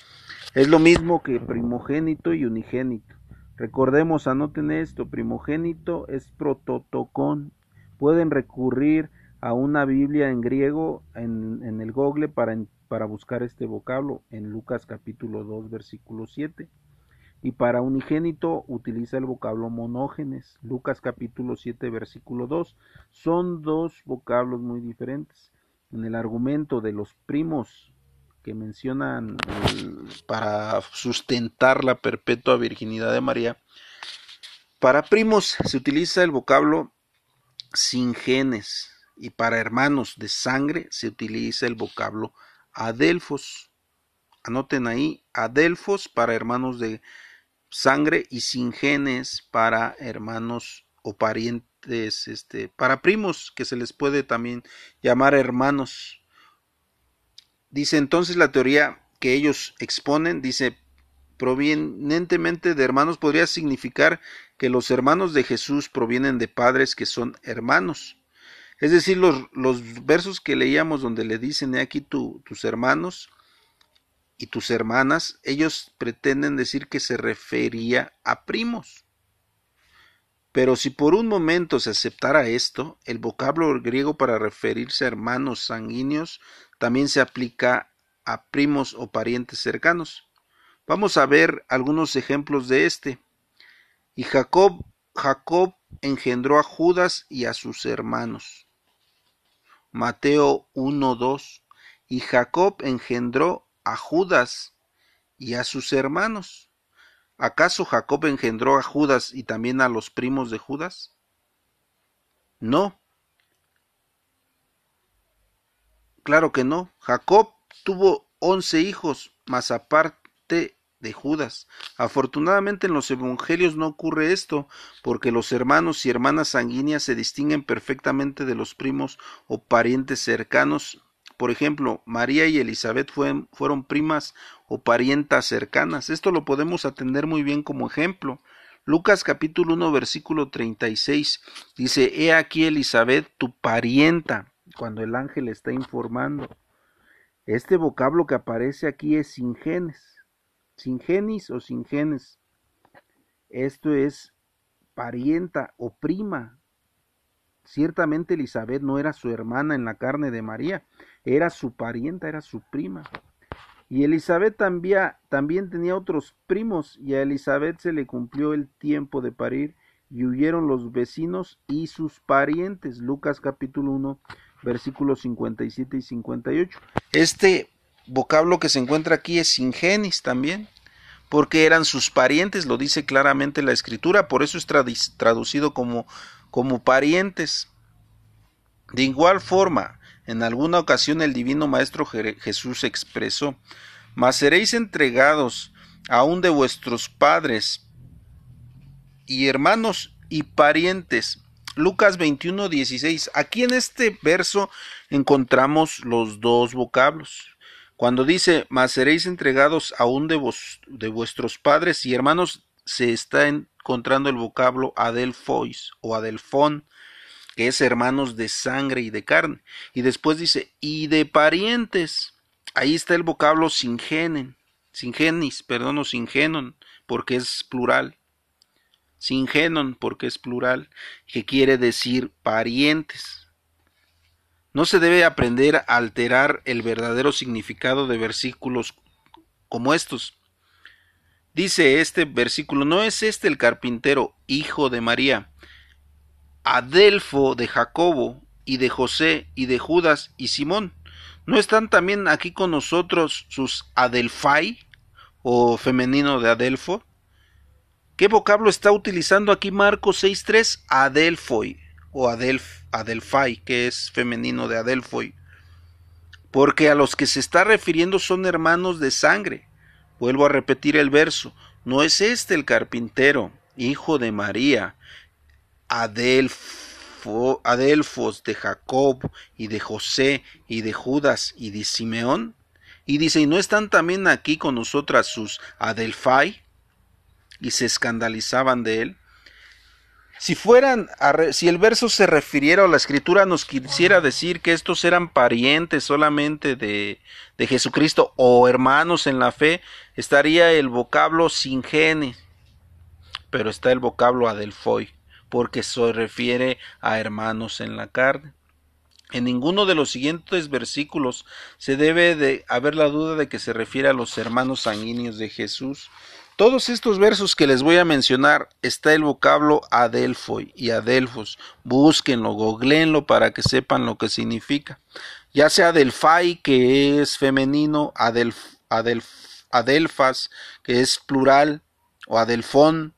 Es lo mismo que primogénito y unigénito. Recordemos, anoten esto, primogénito es prototocón. Pueden recurrir a una Biblia en griego en, el Google para, para buscar este vocablo en Lucas capítulo 2 versículo 7. Y para unigénito utiliza el vocablo monógenes, Lucas capítulo 7 versículo 2. Son dos vocablos muy diferentes. En el argumento de los primos que mencionan para sustentar la perpetua virginidad de María, para primos se utiliza el vocablo sin genes, y para hermanos de sangre se utiliza el vocablo adelfos. Anoten ahí, adelfos para hermanos de sangre y sin genes para hermanos o parientes, este, para primos que se les puede también llamar hermanos. Dice entonces la teoría que ellos exponen, dice, provenientemente de hermanos podría significar que los hermanos de Jesús provienen de padres que son hermanos. Es decir, los, los versos que leíamos donde le dicen, he aquí tus hermanos y tus hermanas, ellos pretenden decir que se refería a primos. Pero si por un momento se aceptara esto, el vocablo griego para referirse a hermanos sanguíneos también se aplica a primos o parientes cercanos. Vamos a ver algunos ejemplos de este. Y Jacob, Jacob engendró a Judas y a sus hermanos. Mateo 1:2 Y Jacob engendró a Judas y a sus hermanos. ¿Acaso Jacob engendró a Judas y también a los primos de Judas? No. Claro que no. Jacob tuvo once hijos, más aparte de Judas. Afortunadamente en los evangelios no ocurre esto, porque los hermanos y hermanas sanguíneas se distinguen perfectamente de los primos o parientes cercanos. Por ejemplo, María y Elizabeth fueron, primas o parientas cercanas. Esto lo podemos atender muy bien como ejemplo. Lucas capítulo 1 versículo 36 dice, He aquí Elizabeth, tu parienta, cuando el ángel está informando. Este vocablo que aparece aquí es sin genes, sin genis o sin genes. Esto es parienta o prima. Ciertamente Elizabeth no era su hermana en la carne de María, era su parienta, era su prima. Y Elizabeth también, también tenía otros primos, y a Elizabeth se le cumplió el tiempo de parir, y huyeron los vecinos y sus parientes. Lucas capítulo 1, versículos 57 y 58. Este vocablo que se encuentra aquí es ingenis también, porque eran sus parientes, lo dice claramente la escritura, por eso es traducido como, como parientes. De igual forma, en alguna ocasión el divino Maestro Jesús expresó, mas seréis entregados aún de vuestros padres y hermanos y parientes. Lucas 21, 16. Aquí en este verso encontramos los dos vocablos. Cuando dice, mas seréis entregados aún de, vos, de vuestros padres y hermanos, se está encontrando el vocablo adelfois o adelfón, que es hermanos de sangre y de carne. Y después dice, y de parientes. Ahí está el vocablo singenen, singenis, perdón, o porque es plural. Singenon, porque es plural, que quiere decir parientes. No se debe aprender a alterar el verdadero significado de versículos como estos. Dice este versículo, ¿no es este el carpintero, hijo de María? Adelfo de Jacobo y de José y de Judas y Simón. ¿No están también aquí con nosotros sus Adelfai o femenino de Adelfo? ¿Qué vocablo está utilizando aquí Marcos 6.3? Adelfoi o Adelf, que es femenino de Adelfoi. Porque a los que se está refiriendo son hermanos de sangre. Vuelvo a repetir el verso. ¿No es este el carpintero, hijo de María, Adelfo, Adelfos de Jacob y de José y de Judas y de Simeón. Y dice, ¿y no están también aquí con nosotras sus Adelfai? Y se escandalizaban de él. Si fueran, si el verso se refiriera o la escritura nos quisiera decir que estos eran parientes solamente de, de Jesucristo o hermanos en la fe, estaría el vocablo sin gene, pero está el vocablo adelfoi porque se refiere a hermanos en la carne. En ninguno de los siguientes versículos se debe de haber la duda de que se refiere a los hermanos sanguíneos de Jesús. Todos estos versos que les voy a mencionar está el vocablo adelfoi y adelfos. Búsquenlo, googleenlo para que sepan lo que significa. Ya sea adelfai, que es femenino, adelf, adelfas, que es plural, o adelfón,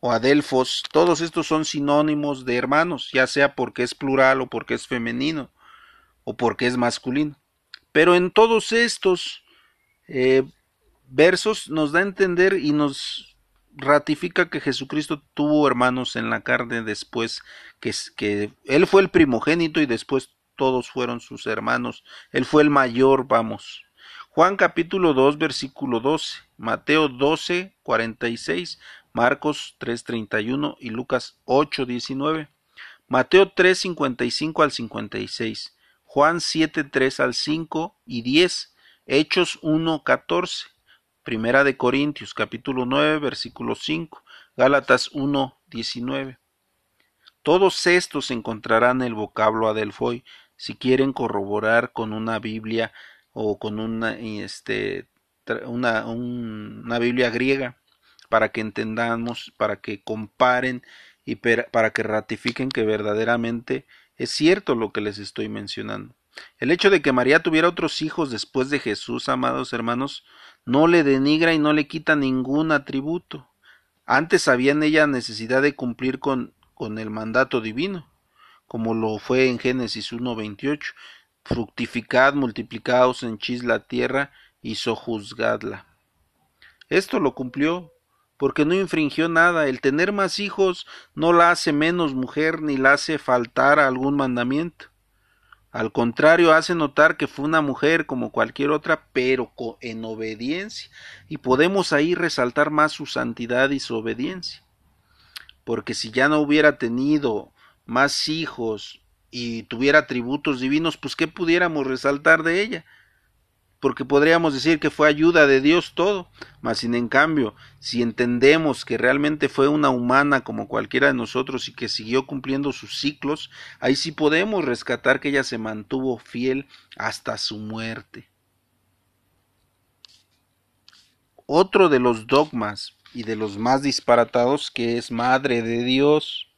o adelfos, todos estos son sinónimos de hermanos, ya sea porque es plural o porque es femenino o porque es masculino. Pero en todos estos eh, versos nos da a entender y nos ratifica que Jesucristo tuvo hermanos en la carne después que, que Él fue el primogénito y después todos fueron sus hermanos. Él fue el mayor, vamos. Juan capítulo 2 versículo 12, Mateo 12 46, Marcos 3:31 y Lucas 8:19, Mateo 3:55 al 56, Juan 7:3 al 5 y 10, Hechos 1:14, Primera de Corintios capítulo 9 versículo 5, Gálatas 1:19. Todos estos encontrarán el vocablo adelfoi si quieren corroborar con una Biblia o con una, este, una, una Biblia griega para que entendamos, para que comparen y para que ratifiquen que verdaderamente es cierto lo que les estoy mencionando. El hecho de que María tuviera otros hijos después de Jesús, amados hermanos, no le denigra y no le quita ningún atributo. Antes había en ella necesidad de cumplir con, con el mandato divino, como lo fue en Génesis 1.28, fructificad, multiplicaos, henchís la tierra y sojuzgadla. Esto lo cumplió porque no infringió nada. El tener más hijos no la hace menos mujer ni la hace faltar a algún mandamiento. Al contrario, hace notar que fue una mujer como cualquier otra, pero en obediencia. Y podemos ahí resaltar más su santidad y su obediencia. porque si ya no hubiera tenido más hijos y tuviera atributos divinos, pues qué pudiéramos resaltar de ella porque podríamos decir que fue ayuda de Dios todo, mas sin en cambio, si entendemos que realmente fue una humana como cualquiera de nosotros y que siguió cumpliendo sus ciclos, ahí sí podemos rescatar que ella se mantuvo fiel hasta su muerte. Otro de los dogmas y de los más disparatados que es Madre de Dios,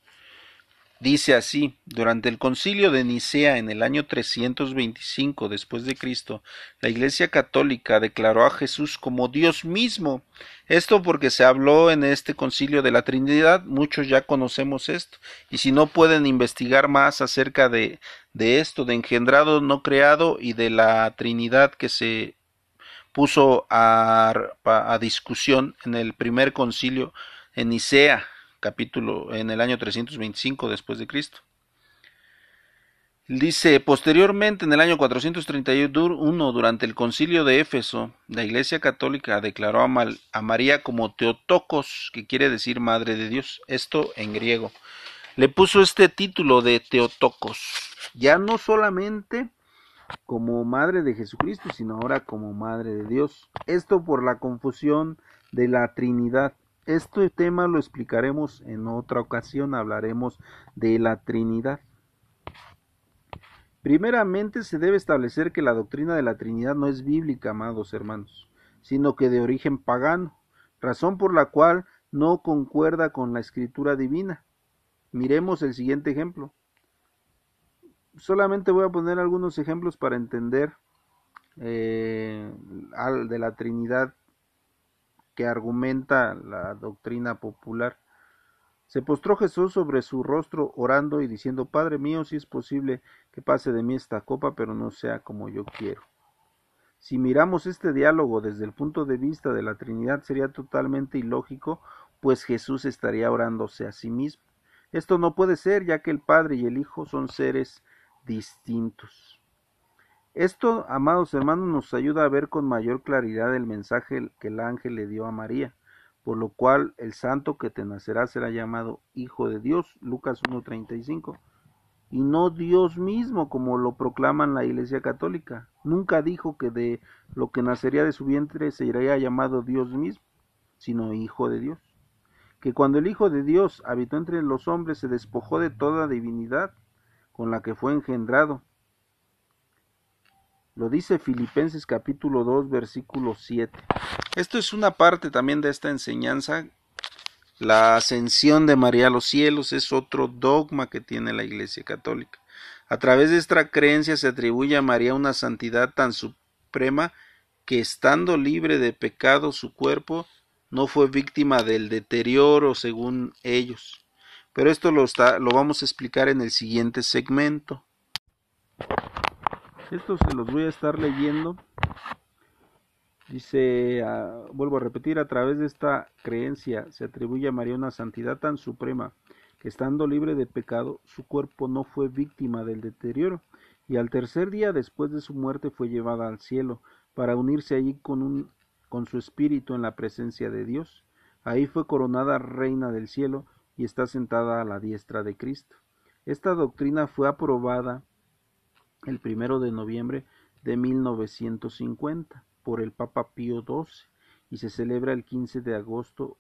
Dice así, durante el concilio de Nicea en el año 325 después de Cristo, la Iglesia católica declaró a Jesús como Dios mismo. Esto porque se habló en este concilio de la Trinidad, muchos ya conocemos esto, y si no pueden investigar más acerca de, de esto, de engendrado no creado y de la Trinidad que se puso a, a discusión en el primer concilio en Nicea capítulo en el año 325 después de Cristo. Dice, posteriormente en el año 431, durante el concilio de Éfeso, la Iglesia Católica declaró a, a María como Teotocos, que quiere decir Madre de Dios, esto en griego. Le puso este título de Teotocos, ya no solamente como Madre de Jesucristo, sino ahora como Madre de Dios. Esto por la confusión de la Trinidad. Este tema lo explicaremos en otra ocasión, hablaremos de la Trinidad. Primeramente se debe establecer que la doctrina de la Trinidad no es bíblica, amados hermanos, sino que de origen pagano, razón por la cual no concuerda con la escritura divina. Miremos el siguiente ejemplo. Solamente voy a poner algunos ejemplos para entender eh, de la Trinidad que argumenta la doctrina popular. Se postró Jesús sobre su rostro orando y diciendo, Padre mío, si es posible que pase de mí esta copa, pero no sea como yo quiero. Si miramos este diálogo desde el punto de vista de la Trinidad sería totalmente ilógico, pues Jesús estaría orándose a sí mismo. Esto no puede ser, ya que el Padre y el Hijo son seres distintos. Esto, amados hermanos, nos ayuda a ver con mayor claridad el mensaje que el ángel le dio a María, por lo cual el santo que te nacerá será llamado Hijo de Dios, Lucas 1.35, y no Dios mismo, como lo proclaman la Iglesia Católica. Nunca dijo que de lo que nacería de su vientre sería llamado Dios mismo, sino Hijo de Dios. Que cuando el Hijo de Dios habitó entre los hombres se despojó de toda divinidad con la que fue engendrado, lo dice Filipenses capítulo 2 versículo 7. Esto es una parte también de esta enseñanza. La ascensión de María a los cielos es otro dogma que tiene la Iglesia Católica. A través de esta creencia se atribuye a María una santidad tan suprema que estando libre de pecado su cuerpo no fue víctima del deterioro según ellos. Pero esto lo, está, lo vamos a explicar en el siguiente segmento. Esto se los voy a estar leyendo. Dice, ah, vuelvo a repetir, a través de esta creencia se atribuye a María una santidad tan suprema que estando libre de pecado, su cuerpo no fue víctima del deterioro, y al tercer día después de su muerte fue llevada al cielo para unirse allí con, un, con su espíritu en la presencia de Dios. Ahí fue coronada reina del cielo y está sentada a la diestra de Cristo. Esta doctrina fue aprobada el primero de noviembre de 1950 por el Papa Pío XII y se celebra el 15 de agosto.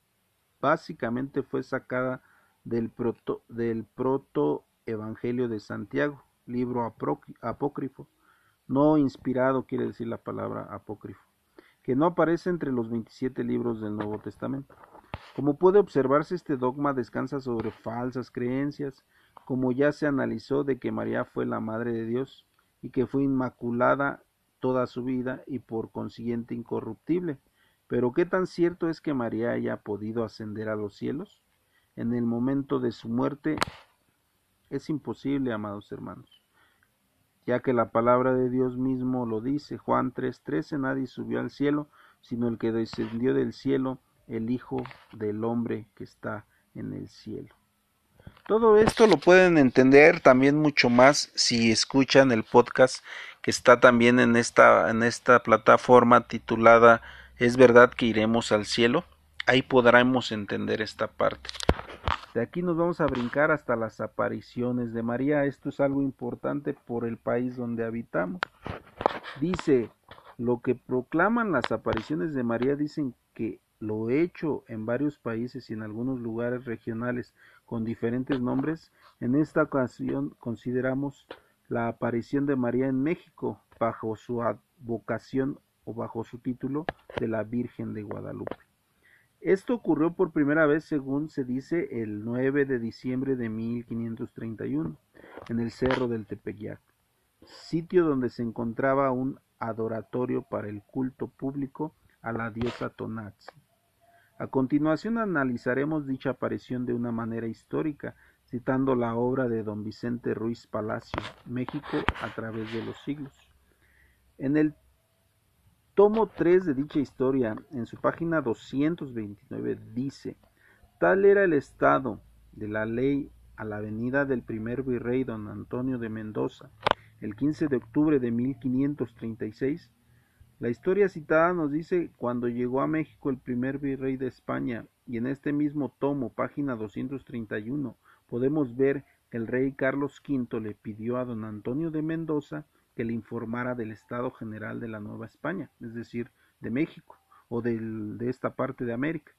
Básicamente fue sacada del proto, del proto Evangelio de Santiago, libro apócrifo, no inspirado quiere decir la palabra apócrifo, que no aparece entre los 27 libros del Nuevo Testamento. Como puede observarse, este dogma descansa sobre falsas creencias, como ya se analizó de que María fue la Madre de Dios, y que fue inmaculada toda su vida y por consiguiente incorruptible. Pero ¿qué tan cierto es que María haya podido ascender a los cielos? En el momento de su muerte es imposible, amados hermanos, ya que la palabra de Dios mismo lo dice, Juan 3:13, nadie subió al cielo, sino el que descendió del cielo, el Hijo del hombre que está en el cielo. Todo esto lo pueden entender también mucho más si escuchan el podcast que está también en esta, en esta plataforma titulada ¿Es verdad que iremos al cielo? Ahí podremos entender esta parte. De aquí nos vamos a brincar hasta las apariciones de María. Esto es algo importante por el país donde habitamos. Dice, lo que proclaman las apariciones de María dicen que lo hecho en varios países y en algunos lugares regionales con diferentes nombres, en esta ocasión consideramos la aparición de María en México bajo su advocación o bajo su título de la Virgen de Guadalupe. Esto ocurrió por primera vez, según se dice, el 9 de diciembre de 1531, en el Cerro del Tepeyac, sitio donde se encontraba un adoratorio para el culto público a la diosa Tonatzi. A continuación analizaremos dicha aparición de una manera histórica, citando la obra de don Vicente Ruiz Palacio, México a través de los siglos. En el tomo 3 de dicha historia, en su página 229, dice, tal era el estado de la ley a la venida del primer virrey don Antonio de Mendoza, el 15 de octubre de 1536. La historia citada nos dice cuando llegó a México el primer virrey de España, y en este mismo tomo, página 231, podemos ver que el rey Carlos V le pidió a don Antonio de Mendoza que le informara del estado general de la Nueva España, es decir, de México o de esta parte de América.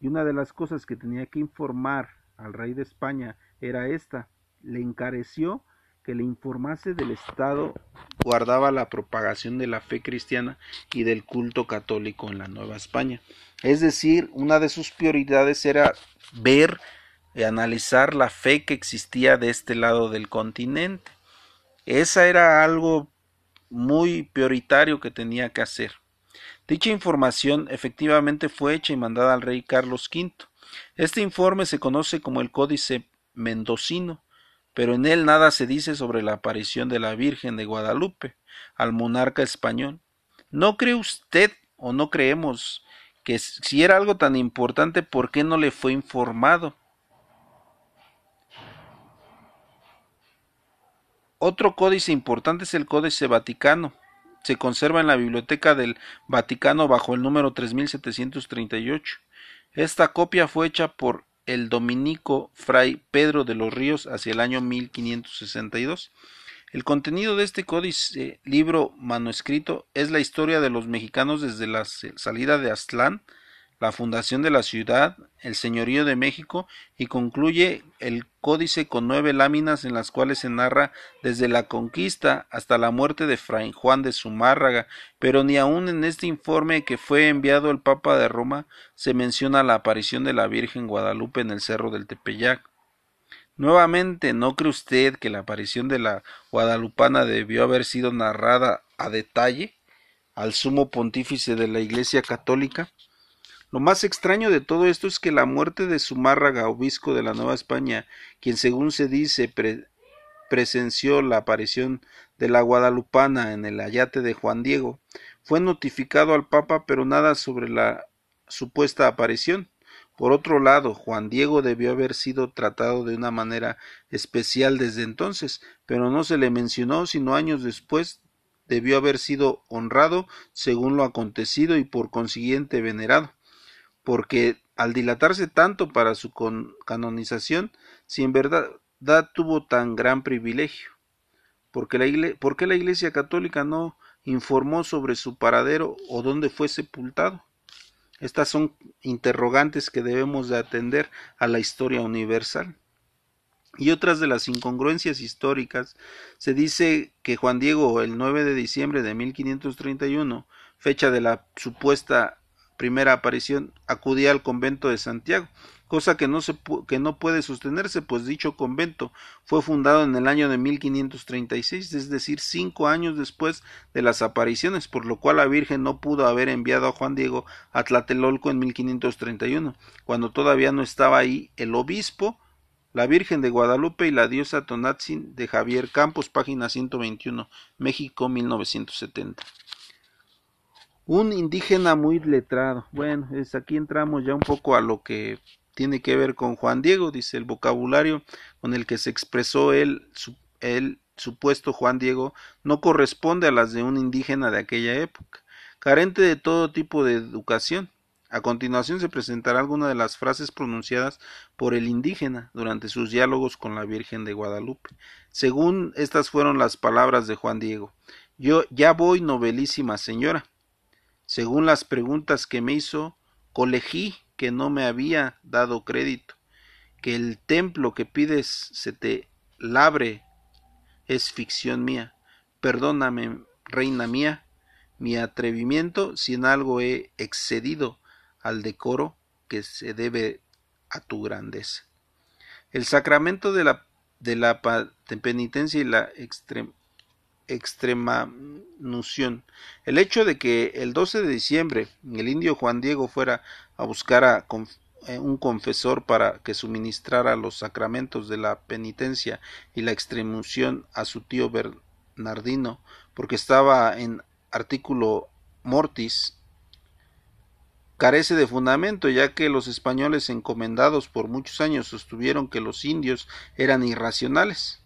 Y una de las cosas que tenía que informar al rey de España era esta, le encareció que le informase del estado guardaba la propagación de la fe cristiana y del culto católico en la Nueva España. Es decir, una de sus prioridades era ver y analizar la fe que existía de este lado del continente. Esa era algo muy prioritario que tenía que hacer. Dicha información efectivamente fue hecha y mandada al rey Carlos V. Este informe se conoce como el Códice Mendocino, pero en él nada se dice sobre la aparición de la Virgen de Guadalupe al monarca español. ¿No cree usted o no creemos que si era algo tan importante, ¿por qué no le fue informado? Otro códice importante es el Códice Vaticano. Se conserva en la Biblioteca del Vaticano bajo el número 3738. Esta copia fue hecha por el dominico Fray Pedro de los Ríos hacia el año 1562. El contenido de este códice libro manuscrito es la historia de los mexicanos desde la salida de Aztlán la fundación de la ciudad, el señorío de México y concluye el códice con nueve láminas en las cuales se narra desde la conquista hasta la muerte de Fray Juan de Zumárraga, pero ni aun en este informe que fue enviado el Papa de Roma se menciona la aparición de la Virgen Guadalupe en el cerro del Tepeyac. Nuevamente, ¿no cree usted que la aparición de la guadalupana debió haber sido narrada a detalle al sumo pontífice de la Iglesia católica? Lo más extraño de todo esto es que la muerte de Zumárraga, obispo de la Nueva España, quien según se dice presenció la aparición de la guadalupana en el ayate de Juan Diego, fue notificado al Papa, pero nada sobre la supuesta aparición. Por otro lado, Juan Diego debió haber sido tratado de una manera especial desde entonces, pero no se le mencionó sino años después debió haber sido honrado según lo acontecido y por consiguiente venerado porque al dilatarse tanto para su canonización, si en verdad tuvo tan gran privilegio, porque la ¿por qué la Iglesia Católica no informó sobre su paradero o dónde fue sepultado? Estas son interrogantes que debemos de atender a la historia universal. Y otras de las incongruencias históricas, se dice que Juan Diego, el 9 de diciembre de 1531, fecha de la supuesta primera aparición acudía al convento de Santiago, cosa que no, se, que no puede sostenerse, pues dicho convento fue fundado en el año de 1536, es decir, cinco años después de las apariciones, por lo cual la Virgen no pudo haber enviado a Juan Diego a Tlatelolco en 1531, cuando todavía no estaba ahí el obispo, la Virgen de Guadalupe y la diosa Tonatzin de Javier Campos, página 121, México 1970. Un indígena muy letrado. Bueno, es aquí entramos ya un poco a lo que tiene que ver con Juan Diego, dice el vocabulario con el que se expresó el supuesto Juan Diego, no corresponde a las de un indígena de aquella época, carente de todo tipo de educación, A continuación se presentará alguna de las frases pronunciadas por el indígena durante sus diálogos con la Virgen de Guadalupe. Según estas fueron las palabras de Juan Diego. Yo ya voy, novelísima señora. Según las preguntas que me hizo, colegí que no me había dado crédito, que el templo que pides se te labre es ficción mía. Perdóname, reina mía, mi atrevimiento si en algo he excedido al decoro que se debe a tu grandeza. El sacramento de la, penitencia y la extrema nución. El hecho de que el 12 de diciembre el indio Juan Diego fuera a buscar a eh, un confesor para que suministrara los sacramentos de la penitencia y la extremunción a su tío Bernardino, porque estaba en artículo mortis carece de fundamento, ya que los españoles encomendados por muchos años sostuvieron que los indios eran irracionales.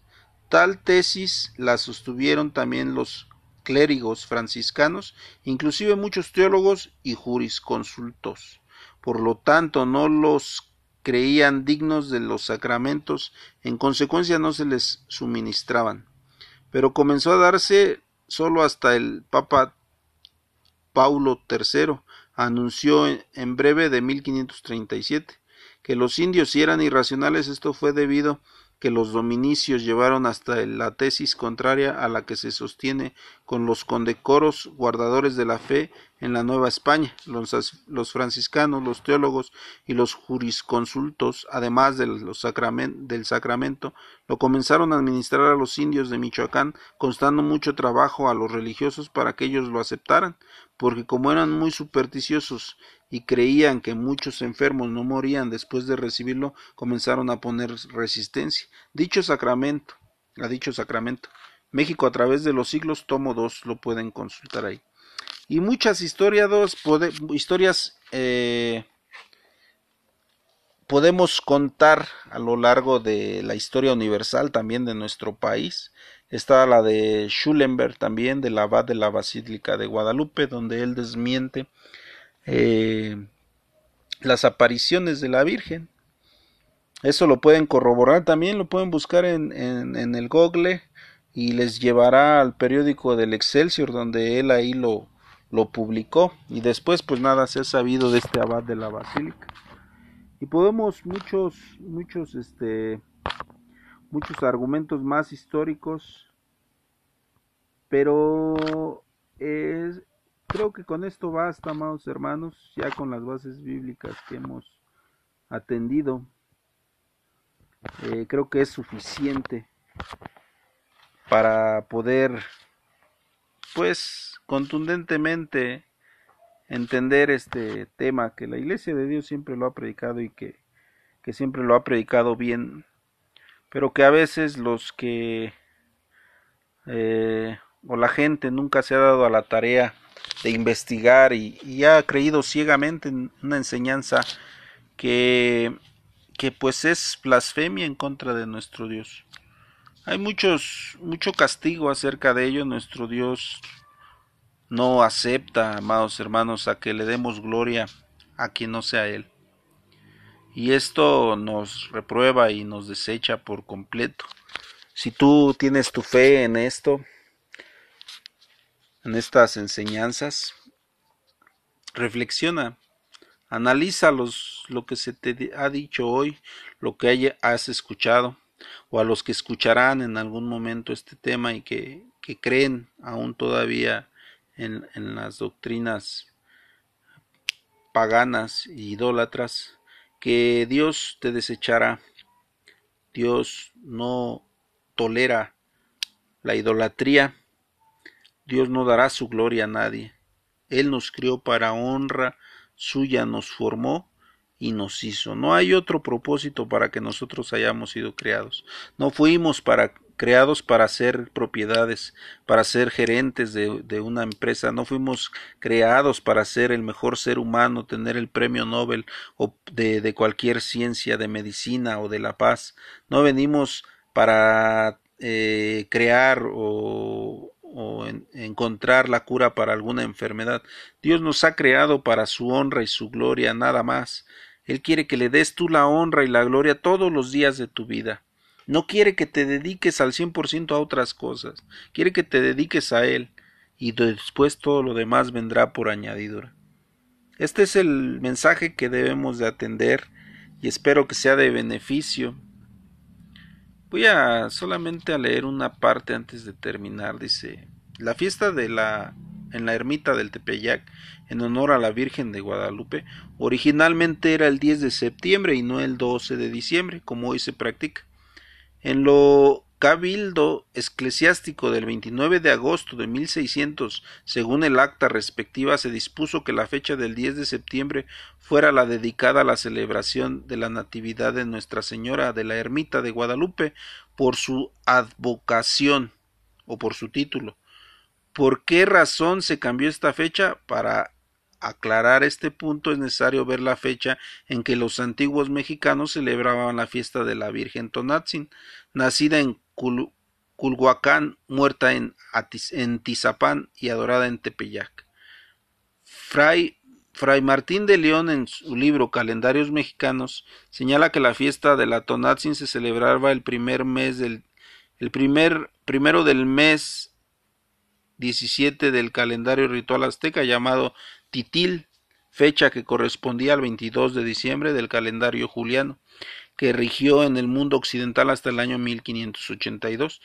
Tal tesis la sostuvieron también los clérigos franciscanos, inclusive muchos teólogos y jurisconsultos. Por lo tanto, no los creían dignos de los sacramentos, en consecuencia no se les suministraban. Pero comenzó a darse solo hasta el Papa Paulo III, anunció en breve de 1537 que los indios si eran irracionales esto fue debido que los dominicios llevaron hasta la tesis contraria a la que se sostiene con los condecoros guardadores de la fe en la Nueva España. Los, los franciscanos, los teólogos y los jurisconsultos, además del sacramento, lo comenzaron a administrar a los indios de Michoacán, constando mucho trabajo a los religiosos para que ellos lo aceptaran, porque como eran muy supersticiosos y creían que muchos enfermos no morían después de recibirlo, comenzaron a poner resistencia. Dicho sacramento, a dicho sacramento, México a través de los siglos, tomo dos, lo pueden consultar ahí. Y muchas historias, historias eh, podemos contar a lo largo de la historia universal también de nuestro país. Está la de Schulenberg también, del abad de la Basílica de Guadalupe, donde él desmiente eh, las apariciones de la Virgen. Eso lo pueden corroborar también, lo pueden buscar en, en, el Google y les llevará al periódico del Excelsior donde él ahí lo, lo publicó y después pues nada se ha sabido de este abad de la basílica y podemos muchos muchos este muchos argumentos más históricos pero es, Creo que con esto basta, amados hermanos, ya con las bases bíblicas que hemos atendido. Eh, creo que es suficiente para poder, pues, contundentemente entender este tema que la Iglesia de Dios siempre lo ha predicado y que, que siempre lo ha predicado bien, pero que a veces los que eh, o la gente nunca se ha dado a la tarea de investigar y, ha creído ciegamente en una enseñanza que, que pues es blasfemia en contra de nuestro Dios. Hay muchos, mucho castigo acerca de ello. Nuestro Dios no acepta, amados hermanos, a que le demos gloria a quien no sea Él. Y esto nos reprueba y nos desecha por completo. Si tú tienes tu fe en esto, en estas enseñanzas, reflexiona, analiza los, lo que se te ha dicho hoy, lo que has escuchado, o a los que escucharán en algún momento este tema y que, que creen aún todavía en, en las doctrinas paganas y idólatras, que Dios te desechará. Dios no tolera la idolatría Dios no dará su gloria a nadie. Él nos crió para honra suya, nos formó y nos hizo. No hay otro propósito para que nosotros hayamos sido creados. No fuimos para creados para ser propiedades, para ser gerentes de, una empresa, no fuimos creados para ser el mejor ser humano, tener el premio Nobel o de, de cualquier ciencia, de medicina o de la paz. No venimos para eh, crear o o encontrar la cura para alguna enfermedad. Dios nos ha creado para su honra y su gloria, nada más. Él quiere que le des tú la honra y la gloria todos los días de tu vida. No quiere que te dediques al cien por ciento a otras cosas. Quiere que te dediques a Él y después todo lo demás vendrá por añadidura. Este es el mensaje que debemos de atender y espero que sea de beneficio. Voy a solamente a leer una parte antes de terminar. Dice, la fiesta de la en la ermita del Tepeyac en honor a la Virgen de Guadalupe originalmente era el 10 de septiembre y no el 12 de diciembre como hoy se practica. En lo cabildo eclesiástico del 29 de agosto de 1600, según el acta respectiva, se dispuso que la fecha del 10 de septiembre fuera la dedicada a la celebración de la Natividad de Nuestra Señora de la Ermita de Guadalupe por su advocación o por su título. ¿Por qué razón se cambió esta fecha? Para aclarar este punto es necesario ver la fecha en que los antiguos mexicanos celebraban la fiesta de la Virgen Tonatzin, nacida en Culhuacán, muerta en, Tizapán y adorada en Tepeyac. Fray, Fray Martín de León en su libro Calendarios Mexicanos señala que la fiesta de la Tonatzin se celebraba el primer mes del el primer primero del mes 17 del calendario ritual azteca llamado Titil, fecha que correspondía al 22 de diciembre del calendario juliano, que rigió en el mundo occidental hasta el año 1582.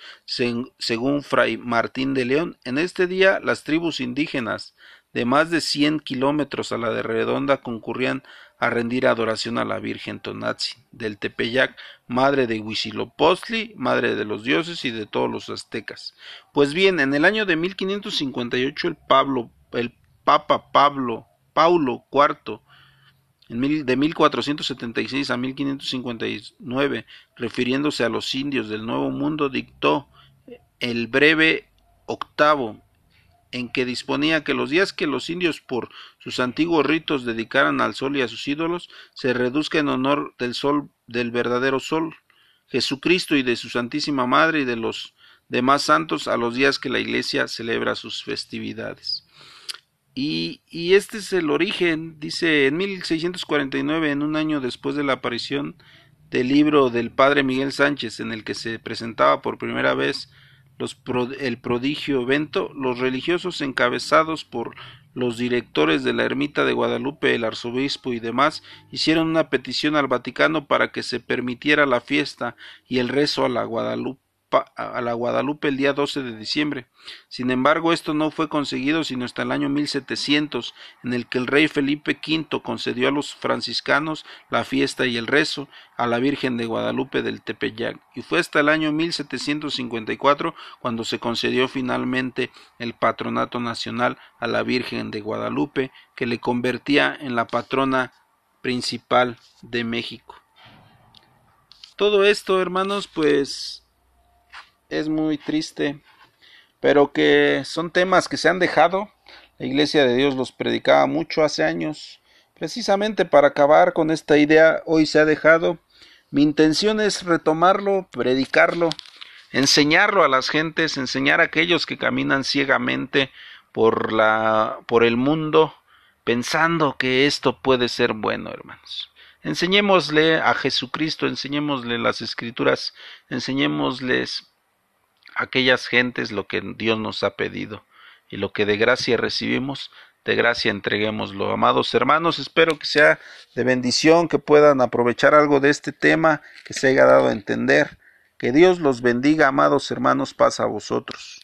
según Fray Martín de León, en este día las tribus indígenas de más de 100 kilómetros a la de redonda concurrían a rendir adoración a la Virgen Tonatzi del Tepeyac, madre de Huitzilopochtli, madre de los dioses y de todos los aztecas. Pues bien, en el año de 1558 el Pablo, el Papa Pablo, Paulo IV, de 1476 a 1559, refiriéndose a los indios del Nuevo Mundo, dictó el breve octavo en que disponía que los días que los indios por sus antiguos ritos dedicaran al sol y a sus ídolos se reduzca en honor del sol del verdadero sol, Jesucristo y de su Santísima Madre y de los demás santos a los días que la Iglesia celebra sus festividades. Y, y este es el origen, dice en 1649, en un año después de la aparición del libro del padre Miguel Sánchez, en el que se presentaba por primera vez el prodigio evento, los religiosos encabezados por los directores de la ermita de Guadalupe, el arzobispo y demás, hicieron una petición al Vaticano para que se permitiera la fiesta y el rezo a la Guadalupe a la Guadalupe el día 12 de diciembre. Sin embargo, esto no fue conseguido sino hasta el año 1700, en el que el rey Felipe V concedió a los franciscanos la fiesta y el rezo a la Virgen de Guadalupe del Tepeyac, y fue hasta el año 1754 cuando se concedió finalmente el patronato nacional a la Virgen de Guadalupe, que le convertía en la patrona principal de México. Todo esto, hermanos, pues es muy triste, pero que son temas que se han dejado. La Iglesia de Dios los predicaba mucho hace años. Precisamente para acabar con esta idea, hoy se ha dejado. Mi intención es retomarlo, predicarlo, enseñarlo a las gentes, enseñar a aquellos que caminan ciegamente por la por el mundo pensando que esto puede ser bueno, hermanos. Enseñémosle a Jesucristo, enseñémosle las escrituras, enseñémosles aquellas gentes lo que Dios nos ha pedido y lo que de gracia recibimos, de gracia entreguémoslo. Amados hermanos, espero que sea de bendición, que puedan aprovechar algo de este tema, que se haya dado a entender. Que Dios los bendiga, amados hermanos, pasa a vosotros.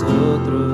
Nosotros.